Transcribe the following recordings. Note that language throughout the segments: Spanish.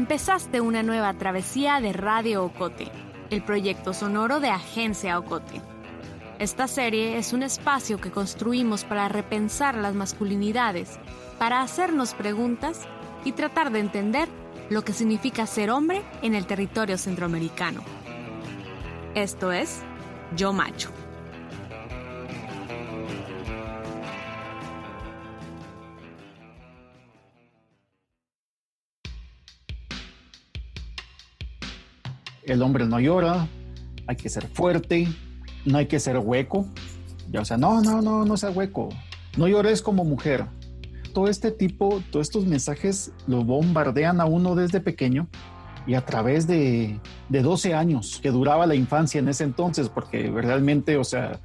empezaste una nueva travesía de Radio Ocote, el proyecto sonoro de Agencia Ocote. Esta serie es un espacio que construimos para repensar las masculinidades, para hacernos preguntas y tratar de entender lo que significa ser hombre en el territorio centroamericano. Esto es Yo Macho. El hombre no llora, hay que ser fuerte, no hay que ser hueco. Ya, o sea, no, no, no, no sea hueco. No llores como mujer. Todo este tipo, todos estos mensajes lo bombardean a uno desde pequeño y a través de, de 12 años que duraba la infancia en ese entonces, porque realmente, o sea,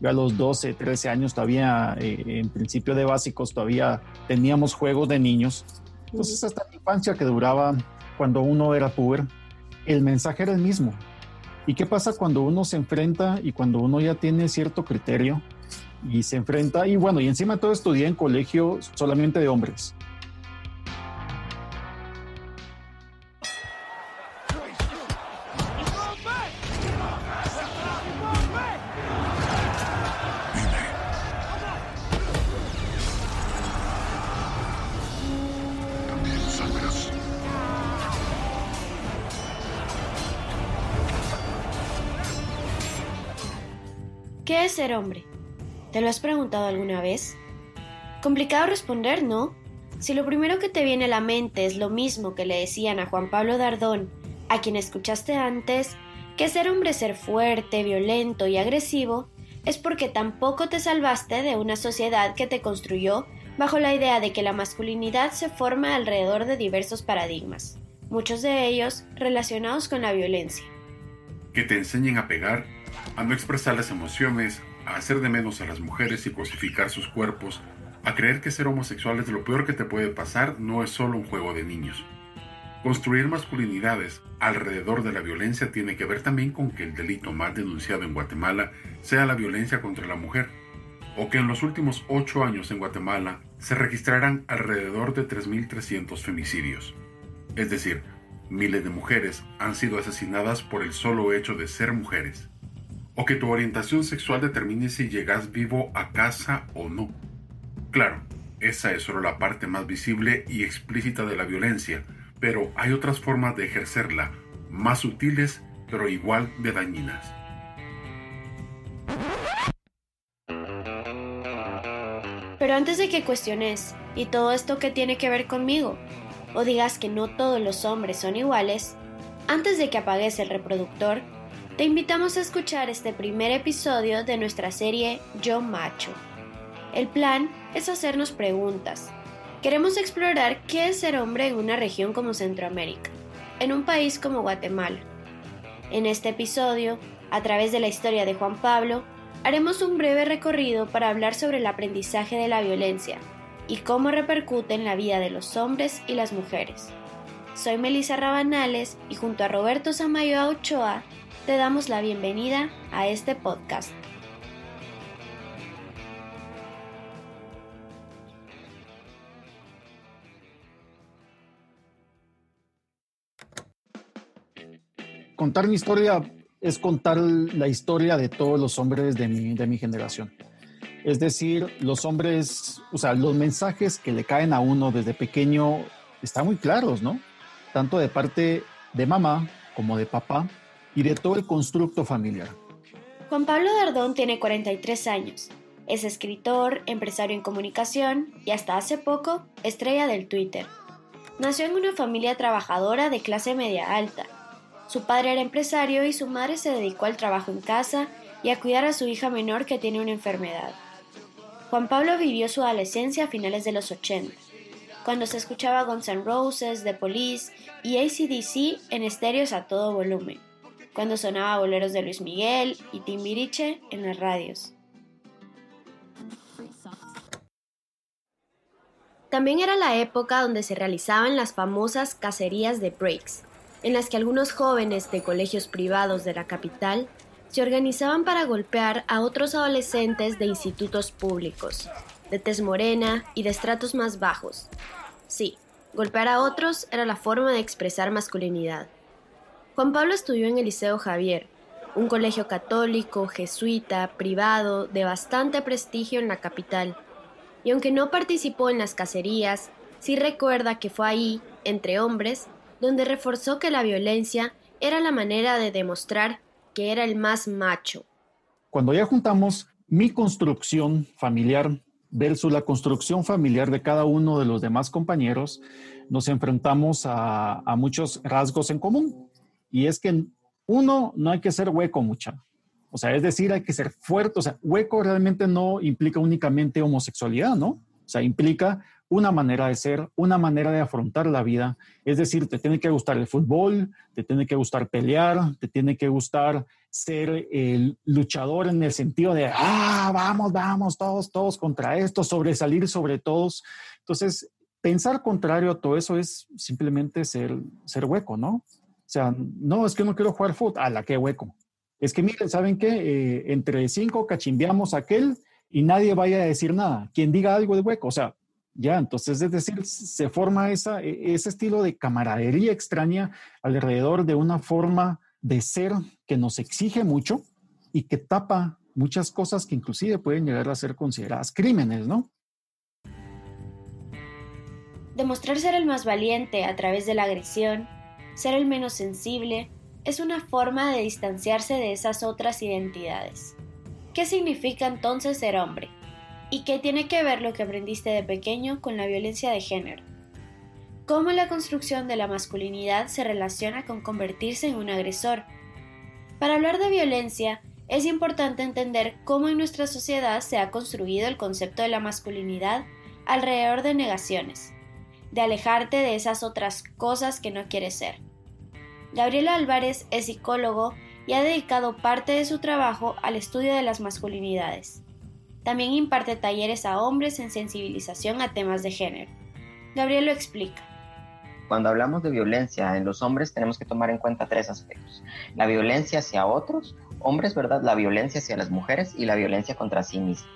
yo a los 12, 13 años todavía, eh, en principio de básicos, todavía teníamos juegos de niños. Entonces, hasta la infancia que duraba cuando uno era puber, el mensaje era el mismo. ¿Y qué pasa cuando uno se enfrenta y cuando uno ya tiene cierto criterio y se enfrenta? Y bueno, y encima todo estudié en colegio solamente de hombres. ¿Qué es ser hombre? ¿Te lo has preguntado alguna vez? Complicado responder, ¿no? Si lo primero que te viene a la mente es lo mismo que le decían a Juan Pablo Dardón, a quien escuchaste antes, que ser hombre es ser fuerte, violento y agresivo, es porque tampoco te salvaste de una sociedad que te construyó bajo la idea de que la masculinidad se forma alrededor de diversos paradigmas, muchos de ellos relacionados con la violencia. Que te enseñen a pegar a no expresar las emociones, a hacer de menos a las mujeres y cosificar sus cuerpos, a creer que ser homosexual es lo peor que te puede pasar no es solo un juego de niños. Construir masculinidades alrededor de la violencia tiene que ver también con que el delito más denunciado en Guatemala sea la violencia contra la mujer, o que en los últimos ocho años en Guatemala se registraran alrededor de 3.300 femicidios. Es decir, miles de mujeres han sido asesinadas por el solo hecho de ser mujeres o que tu orientación sexual determine si llegas vivo a casa o no. Claro, esa es solo la parte más visible y explícita de la violencia, pero hay otras formas de ejercerla, más sutiles pero igual de dañinas. Pero antes de que cuestiones, ¿y todo esto qué tiene que ver conmigo? O digas que no todos los hombres son iguales, antes de que apagues el reproductor, te invitamos a escuchar este primer episodio de nuestra serie Yo Macho. El plan es hacernos preguntas. Queremos explorar qué es ser hombre en una región como Centroamérica, en un país como Guatemala. En este episodio, a través de la historia de Juan Pablo, haremos un breve recorrido para hablar sobre el aprendizaje de la violencia y cómo repercute en la vida de los hombres y las mujeres. Soy Melissa Rabanales y junto a Roberto Samayo Ochoa te damos la bienvenida a este podcast. Contar mi historia es contar la historia de todos los hombres de mi, de mi generación. Es decir, los hombres, o sea, los mensajes que le caen a uno desde pequeño están muy claros, ¿no? Tanto de parte de mamá como de papá y de todo el constructo familiar. Juan Pablo Dardón tiene 43 años. Es escritor, empresario en comunicación y hasta hace poco estrella del Twitter. Nació en una familia trabajadora de clase media alta. Su padre era empresario y su madre se dedicó al trabajo en casa y a cuidar a su hija menor que tiene una enfermedad. Juan Pablo vivió su adolescencia a finales de los 80, cuando se escuchaba Guns N' Roses, The Police y ACDC en estéreos a todo volumen cuando sonaba boleros de Luis Miguel y Timbiriche en las radios. También era la época donde se realizaban las famosas cacerías de breaks, en las que algunos jóvenes de colegios privados de la capital se organizaban para golpear a otros adolescentes de institutos públicos, de tez morena y de estratos más bajos. Sí, Golpear a otros era la forma de expresar masculinidad. Juan Pablo estudió en el Liceo Javier, un colegio católico, jesuita, privado, de bastante prestigio en la capital. Y aunque no participó en las cacerías, sí recuerda que fue ahí, entre hombres, donde reforzó que la violencia era la manera de demostrar que era el más macho. Cuando ya juntamos mi construcción familiar versus la construcción familiar de cada uno de los demás compañeros, nos enfrentamos a, muchos rasgos en común. Y es que uno, no hay que ser hueco mucha. O sea, es decir, hay que ser fuerte. O sea, hueco realmente no implica únicamente homosexualidad, ¿no? O sea, implica una manera de ser, una manera de afrontar la vida. Es decir, te tiene que gustar el fútbol, te tiene que gustar pelear, te tiene que gustar ser el luchador en el sentido de, ah, vamos, vamos, todos, todos contra esto, sobresalir sobre todos. Entonces, pensar contrario a todo eso es simplemente ser, ser hueco, ¿no? O sea, no, es que no quiero jugar fútbol, a la que hueco. Es que miren, ¿saben qué? Eh, entre cinco cachimbiamos aquel y nadie vaya a decir nada. Quien diga algo de hueco, o sea, ya, entonces, es decir, se forma esa, e, ese estilo de camaradería extraña alrededor de una forma de ser que nos exige mucho y que tapa muchas cosas que inclusive pueden llegar a ser consideradas crímenes, ¿no? Demostrar ser el más valiente a través de la agresión, ser el menos sensible, es una forma de distanciarse de esas otras identidades. ¿Qué significa entonces ser hombre? ¿Y qué tiene que ver lo que aprendiste de pequeño con la violencia de género? ¿Cómo la construcción de la masculinidad se relaciona con convertirse en un agresor? Para hablar de violencia, es importante entender cómo en nuestra sociedad se ha construido el concepto de la masculinidad alrededor de negaciones, de alejarte de esas otras cosas que no quieres ser. Gabriel Álvarez es psicólogo y ha dedicado parte de su trabajo al estudio de las masculinidades. También imparte talleres a hombres en sensibilización a temas de género. Gabriel lo explica. Cuando hablamos de violencia en los hombres tenemos que tomar en cuenta tres aspectos. La violencia hacia otros, hombres, ¿verdad? La violencia hacia las mujeres y la violencia contra sí mismos.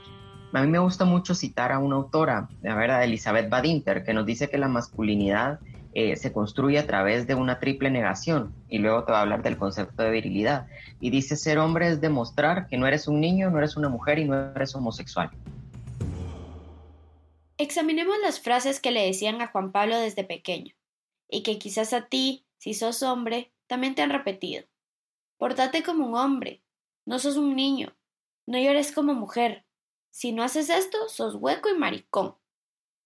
A mí me gusta mucho citar a una autora, a ver, a Elizabeth Badinter, que nos dice que la masculinidad eh, se construye a través de una triple negación y luego te va a hablar del concepto de virilidad. Y dice ser hombre es demostrar que no eres un niño, no eres una mujer y no eres homosexual. Examinemos las frases que le decían a Juan Pablo desde pequeño y que quizás a ti, si sos hombre, también te han repetido. Portate como un hombre, no sos un niño, no llores como mujer. Si no haces esto, sos hueco y maricón.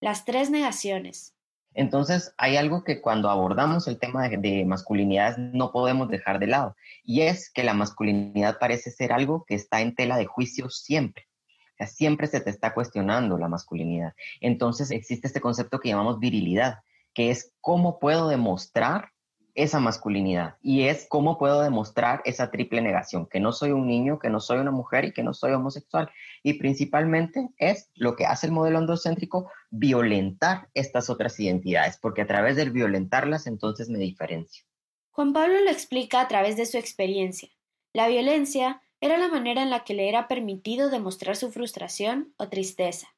Las tres negaciones. Entonces, hay algo que cuando abordamos el tema de, masculinidad no podemos dejar de lado, y es que la masculinidad parece ser algo que está en tela de juicio siempre. O siempre se te está cuestionando la masculinidad. Entonces, existe este concepto que llamamos virilidad, que es cómo puedo demostrar esa masculinidad y es cómo puedo demostrar esa triple negación, que no soy un niño, que no soy una mujer y que no soy homosexual. Y principalmente es lo que hace el modelo androcéntrico, violentar estas otras identidades, porque a través del violentarlas entonces me diferencio. Juan Pablo lo explica a través de su experiencia. La violencia era la manera en la que le era permitido demostrar su frustración o tristeza.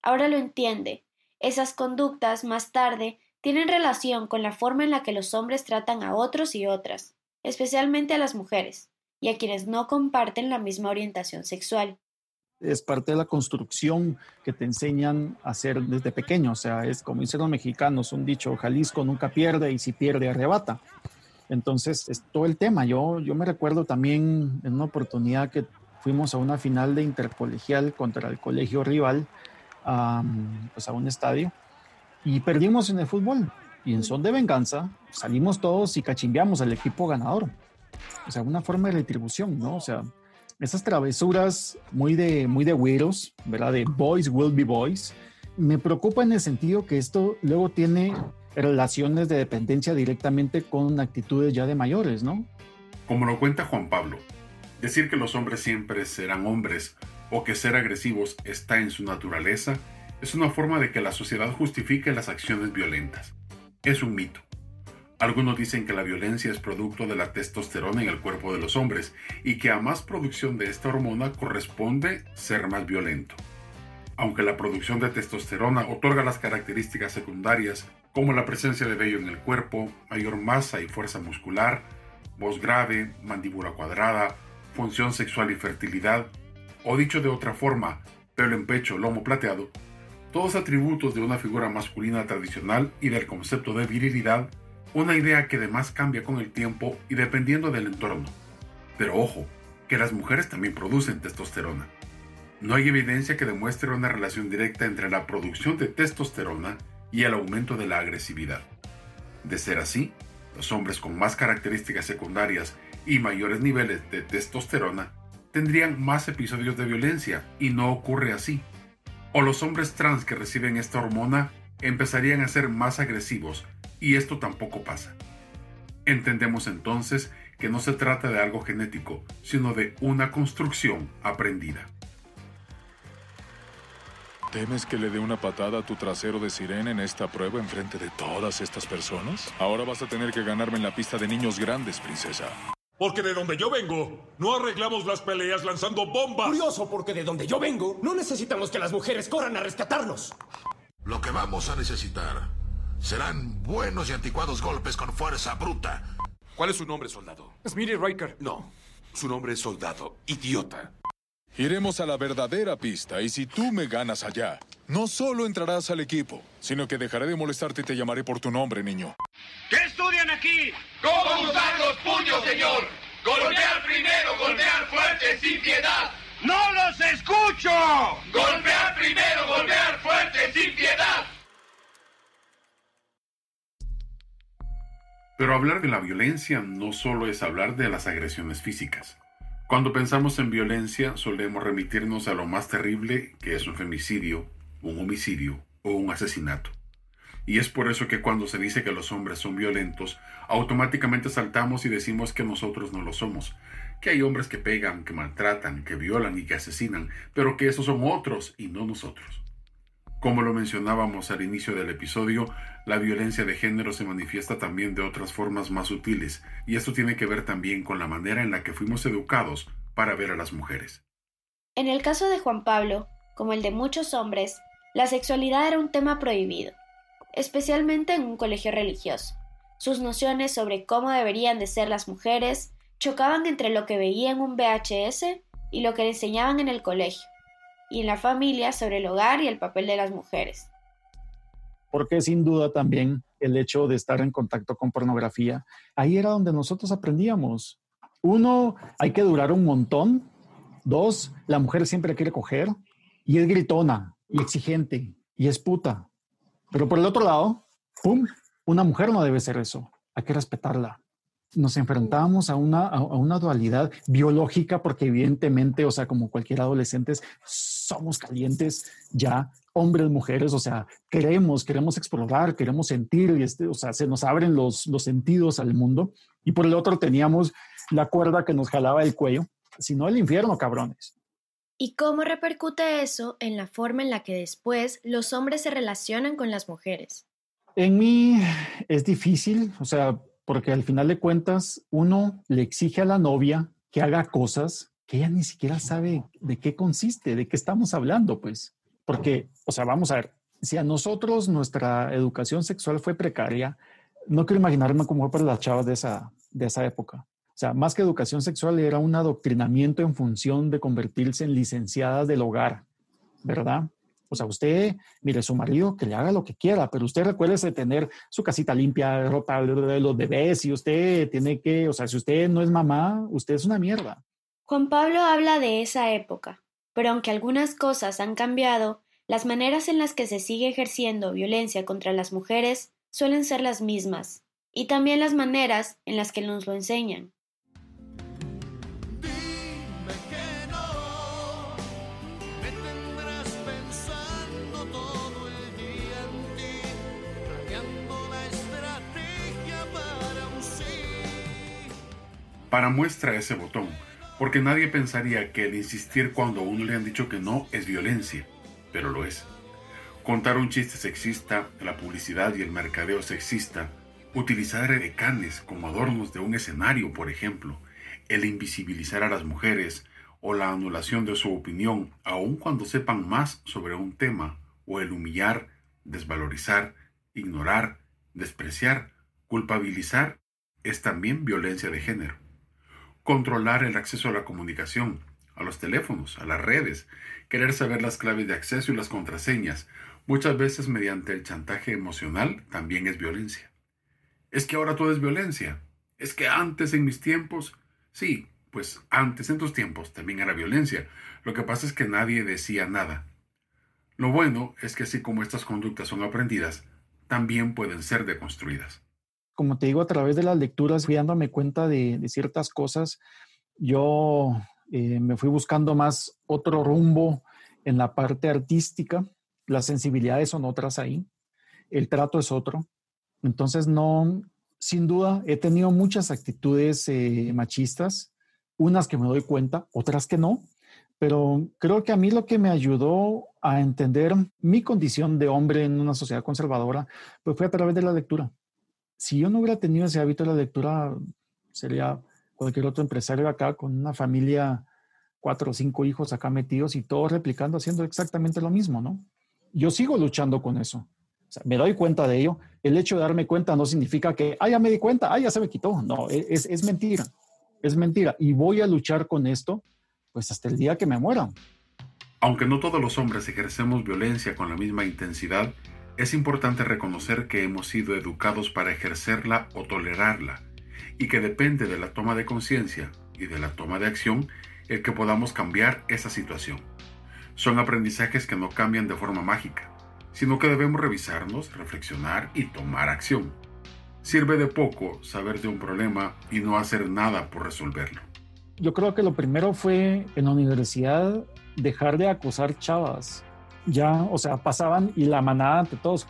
Ahora lo entiende. Esas conductas más tarde tienen relación con la forma en la que los hombres tratan a otros y otras, especialmente a las mujeres, y a quienes no comparten la misma orientación sexual. Es parte de la construcción que te enseñan a hacer desde pequeño, o sea, es como dicen los mexicanos, un dicho, Jalisco nunca pierde y si pierde arrebata. Entonces, es todo el tema. Yo, yo me recuerdo también en una oportunidad que fuimos a una final de intercolegial contra el colegio rival, pues a un estadio, y perdimos en el fútbol. Y en son de venganza salimos todos y cachimbeamos al equipo ganador. O sea, una forma de retribución, ¿no? O sea, esas travesuras muy de, muy de güeros, ¿verdad? De boys will be boys. Me preocupa en el sentido que esto luego tiene relaciones de dependencia directamente con actitudes ya de mayores, ¿no? Como lo cuenta Juan Pablo, decir que los hombres siempre serán hombres o que ser agresivos está en su naturaleza es una forma de que la sociedad justifique las acciones violentas. Es un mito. Algunos dicen que la violencia es producto de la testosterona en el cuerpo de los hombres y que a más producción de esta hormona corresponde ser más violento. Aunque la producción de testosterona otorga las características secundarias como la presencia de vello en el cuerpo, mayor masa y fuerza muscular, voz grave, mandíbula cuadrada, función sexual y fertilidad, o dicho de otra forma, pelo en pecho, lomo plateado, todos atributos de una figura masculina tradicional y del concepto de virilidad, una idea que además cambia con el tiempo y dependiendo del entorno. Pero ojo, que las mujeres también producen testosterona. No hay evidencia que demuestre una relación directa entre la producción de testosterona y el aumento de la agresividad. De ser así, los hombres con más características secundarias y mayores niveles de testosterona tendrían más episodios de violencia y no ocurre así. O los hombres trans que reciben esta hormona empezarían a ser más agresivos y esto tampoco pasa. Entendemos entonces que no se trata de algo genético, sino de una construcción aprendida. ¿Temes que le dé una patada a tu trasero de sirena en esta prueba en frente de todas estas personas? Ahora vas a tener que ganarme en la pista de niños grandes, princesa. Porque de donde yo vengo, no arreglamos las peleas lanzando bombas. Curioso, porque de donde yo vengo, no necesitamos que las mujeres corran a rescatarnos. Lo que vamos a necesitar serán buenos y anticuados golpes con fuerza bruta ¿Cuál es su nombre, soldado? Smitty Riker. No, su nombre es soldado, idiota. Iremos a la verdadera pista y si tú me ganas allá, no solo entrarás al equipo, sino que dejaré de molestarte y te llamaré por tu nombre, niño. ¿Qué estudian aquí? ¿Cómo usar los puños, señor? Golpear primero, golpear fuerte, sin piedad. ¡No los escucho! Golpear primero, golpear fuerte, sin piedad. Pero hablar de la violencia no solo es hablar de las agresiones físicas. Cuando pensamos en violencia solemos remitirnos a lo más terrible que es un femicidio, un homicidio o un asesinato. Y es por eso que cuando se dice que los hombres son violentos, automáticamente saltamos y decimos que nosotros no lo somos, que hay hombres que pegan, que maltratan, que violan y que asesinan, pero que esos son otros y no nosotros. Como lo mencionábamos al inicio del episodio, la violencia de género se manifiesta también de otras formas más sutiles, y esto tiene que ver también con la manera en la que fuimos educados para ver a las mujeres. En el caso de Juan Pablo, como el de muchos hombres, la sexualidad era un tema prohibido, especialmente en un colegio religioso. Sus nociones sobre cómo deberían de ser las mujeres chocaban entre lo que veía en un VHS y lo que le enseñaban en el colegio y en la familia sobre el hogar y el papel de las mujeres. Porque sin duda también el hecho de estar en contacto con pornografía, ahí era donde nosotros aprendíamos. Uno, hay que durar un montón. Dos, la mujer siempre quiere coger y es gritona y exigente y es puta. Pero por el otro lado, ¡pum! Una mujer no debe ser eso. Hay que respetarla nos enfrentábamos a una, a una dualidad biológica porque evidentemente, o sea, como cualquier adolescente, somos calientes ya, hombres, mujeres, o sea, queremos, queremos explorar, queremos sentir, y este, o sea, se nos abren los, los sentidos al mundo. Y por el otro teníamos la cuerda que nos jalaba el cuello, si no el infierno, cabrones. ¿Y cómo repercute eso en la forma en la que después los hombres se relacionan con las mujeres? En mí es difícil, o sea, porque al final de cuentas uno le exige a la novia que haga cosas que ella ni siquiera sabe de qué consiste, de qué estamos hablando, pues. Porque, o sea, vamos a ver, si a nosotros nuestra educación sexual fue precaria, no quiero imaginarme cómo fue para las chavas de esa, de esa época. O sea, más que educación sexual era un adoctrinamiento en función de convertirse en licenciadas del hogar, ¿verdad? O sea, usted, mire, su marido que le haga lo que quiera, pero usted recuerde tener su casita limpia, ropa de los bebés, y usted tiene que, o sea, si usted no es mamá, usted es una mierda. Juan Pablo habla de esa época, pero aunque algunas cosas han cambiado, las maneras en las que se sigue ejerciendo violencia contra las mujeres suelen ser las mismas, y también las maneras en las que nos lo enseñan. Para muestra ese botón, porque nadie pensaría que el insistir cuando a uno le han dicho que no es violencia, pero lo es. Contar un chiste sexista, la publicidad y el mercadeo sexista, utilizar edecanes como adornos de un escenario, por ejemplo, el invisibilizar a las mujeres o la anulación de su opinión, aun cuando sepan más sobre un tema, o el humillar, desvalorizar, ignorar, despreciar, culpabilizar, es también violencia de género. Controlar el acceso a la comunicación, a los teléfonos, a las redes, querer saber las claves de acceso y las contraseñas, muchas veces mediante el chantaje emocional, también es violencia. Es que ahora todo es violencia. Es que antes en mis tiempos, sí, pues antes en tus tiempos también era violencia. Lo que pasa es que nadie decía nada. Lo bueno es que así como estas conductas son aprendidas, también pueden ser deconstruidas. Como te digo, a través de las lecturas fui dándome cuenta de, ciertas cosas. Yo eh, me fui buscando más otro rumbo en la parte artística. Las sensibilidades son otras ahí. El trato es otro. Entonces, no, sin duda, he tenido muchas actitudes eh, machistas, unas que me doy cuenta, otras que no, pero creo que a mí lo que me ayudó a entender mi condición de hombre en una sociedad conservadora, pues fue a través de la lectura. Si yo no hubiera tenido ese hábito de la lectura, sería cualquier otro empresario acá con una familia, cuatro o cinco hijos acá metidos y todos replicando, haciendo exactamente lo mismo, ¿no? Yo sigo luchando con eso. me doy cuenta de ello. El hecho de darme cuenta no significa que, ah, ya me di cuenta, ah, ya se me quitó. No, e, es, es mentira. Es mentira. Y voy a luchar con esto, pues hasta el día que me muera. Aunque no todos los hombres ejercemos violencia con la misma intensidad, es importante reconocer que hemos sido educados para ejercerla o tolerarla, y que depende de la toma de conciencia y de la toma de acción el que podamos cambiar esa situación. Son aprendizajes que no cambian de forma mágica, sino que debemos revisarnos, reflexionar y tomar acción. Sirve de poco saber de un problema y no hacer nada por resolverlo. Yo creo que lo primero fue en la universidad dejar de acusar chavas. Ya, o sea, pasaban y la manada ante todos.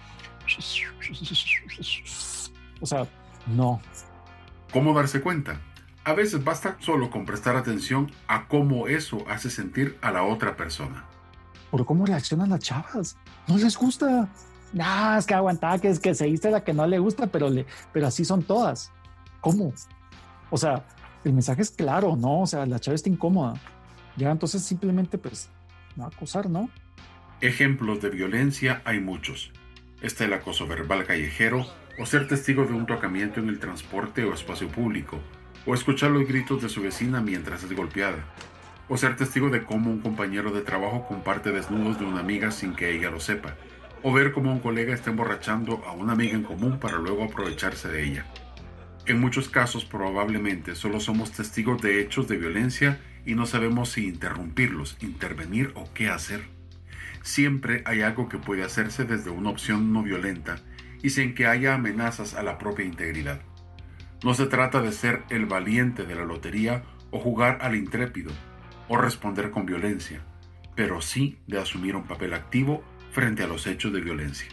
O sea, no. ¿Cómo darse cuenta? A veces basta solo con prestar atención a cómo eso hace sentir a la otra persona. ¿Por cómo reaccionan las chavas? No les gusta. Nah, es que aguantaba que es que se la que no le gusta, pero, le, pero así son todas. ¿Cómo? O sea, el mensaje es claro, ¿no? O sea, la chava está incómoda. Ya entonces simplemente pues no acusar, ¿no? Ejemplos de violencia hay muchos. Está el acoso verbal callejero o ser testigo de un tocamiento en el transporte o espacio público, o escuchar los gritos de su vecina mientras es golpeada, o ser testigo de cómo un compañero de trabajo comparte desnudos de una amiga sin que ella lo sepa, o ver cómo un colega está emborrachando a una amiga en común para luego aprovecharse de ella. En muchos casos probablemente solo somos testigos de hechos de violencia y no sabemos si interrumpirlos, intervenir o qué hacer. Siempre hay algo que puede hacerse desde una opción no violenta y sin que haya amenazas a la propia integridad. No se trata de ser el valiente de la lotería o jugar al intrépido o responder con violencia, pero sí de asumir un papel activo frente a los hechos de violencia.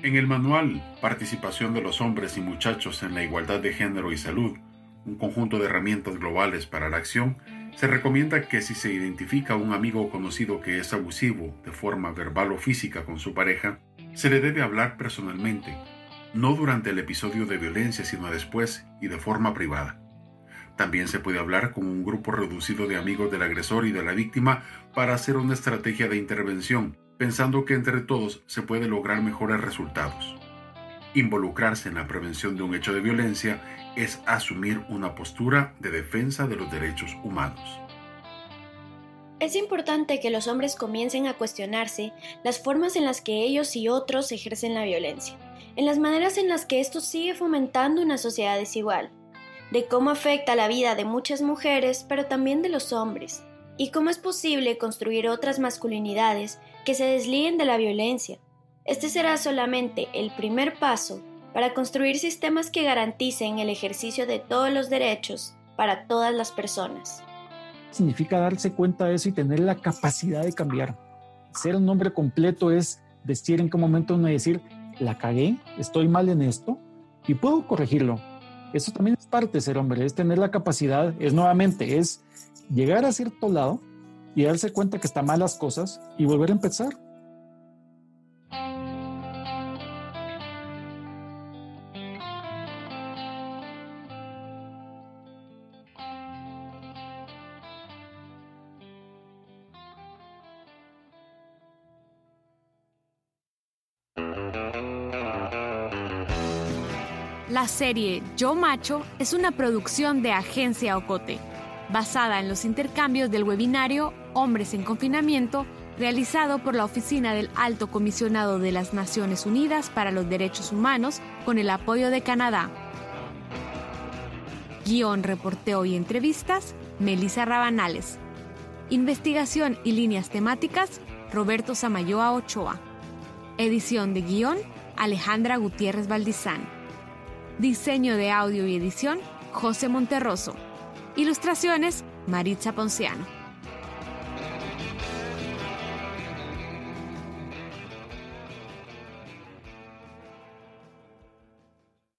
En el manual Participación de los hombres y muchachos en la igualdad de género y salud, un conjunto de herramientas globales para la acción, se recomienda que si se identifica a un amigo conocido que es abusivo de forma verbal o física con su pareja, se le debe hablar personalmente, no durante el episodio de violencia, sino después y de forma privada. También se puede hablar con un grupo reducido de amigos del agresor y de la víctima para hacer una estrategia de intervención pensando que entre todos se puede lograr mejores resultados. Involucrarse en la prevención de un hecho de violencia es asumir una postura de defensa de los derechos humanos. Es importante que los hombres comiencen a cuestionarse las formas en las que ellos y otros ejercen la violencia, en las maneras en las que esto sigue fomentando una sociedad desigual, de cómo afecta la vida de muchas mujeres, pero también de los hombres, y cómo es posible construir otras masculinidades que se desliguen de la violencia. Este será solamente el primer paso para construir sistemas que garanticen el ejercicio de todos los derechos para todas las personas. Significa darse cuenta de eso y tener la capacidad de cambiar. Ser un hombre completo es decir en qué momento uno decir, la cagué, estoy mal en esto y puedo corregirlo. Eso también es parte de ser hombre, es tener la capacidad, es nuevamente, es llegar a cierto lado y darse cuenta que están mal las cosas y volver a empezar. Serie Yo Macho es una producción de Agencia Ocote, basada en los intercambios del webinario Hombres en Confinamiento, realizado por la Oficina del Alto Comisionado de las Naciones Unidas para los Derechos Humanos con el apoyo de Canadá. Guión, reporteo y entrevistas, Melissa Rabanales. Investigación y líneas temáticas, Roberto Samayoa Ochoa. Edición de guion, Alejandra Gutiérrez Valdizán. Diseño de audio y edición, José Monterroso. Ilustraciones, Maritza Ponciano.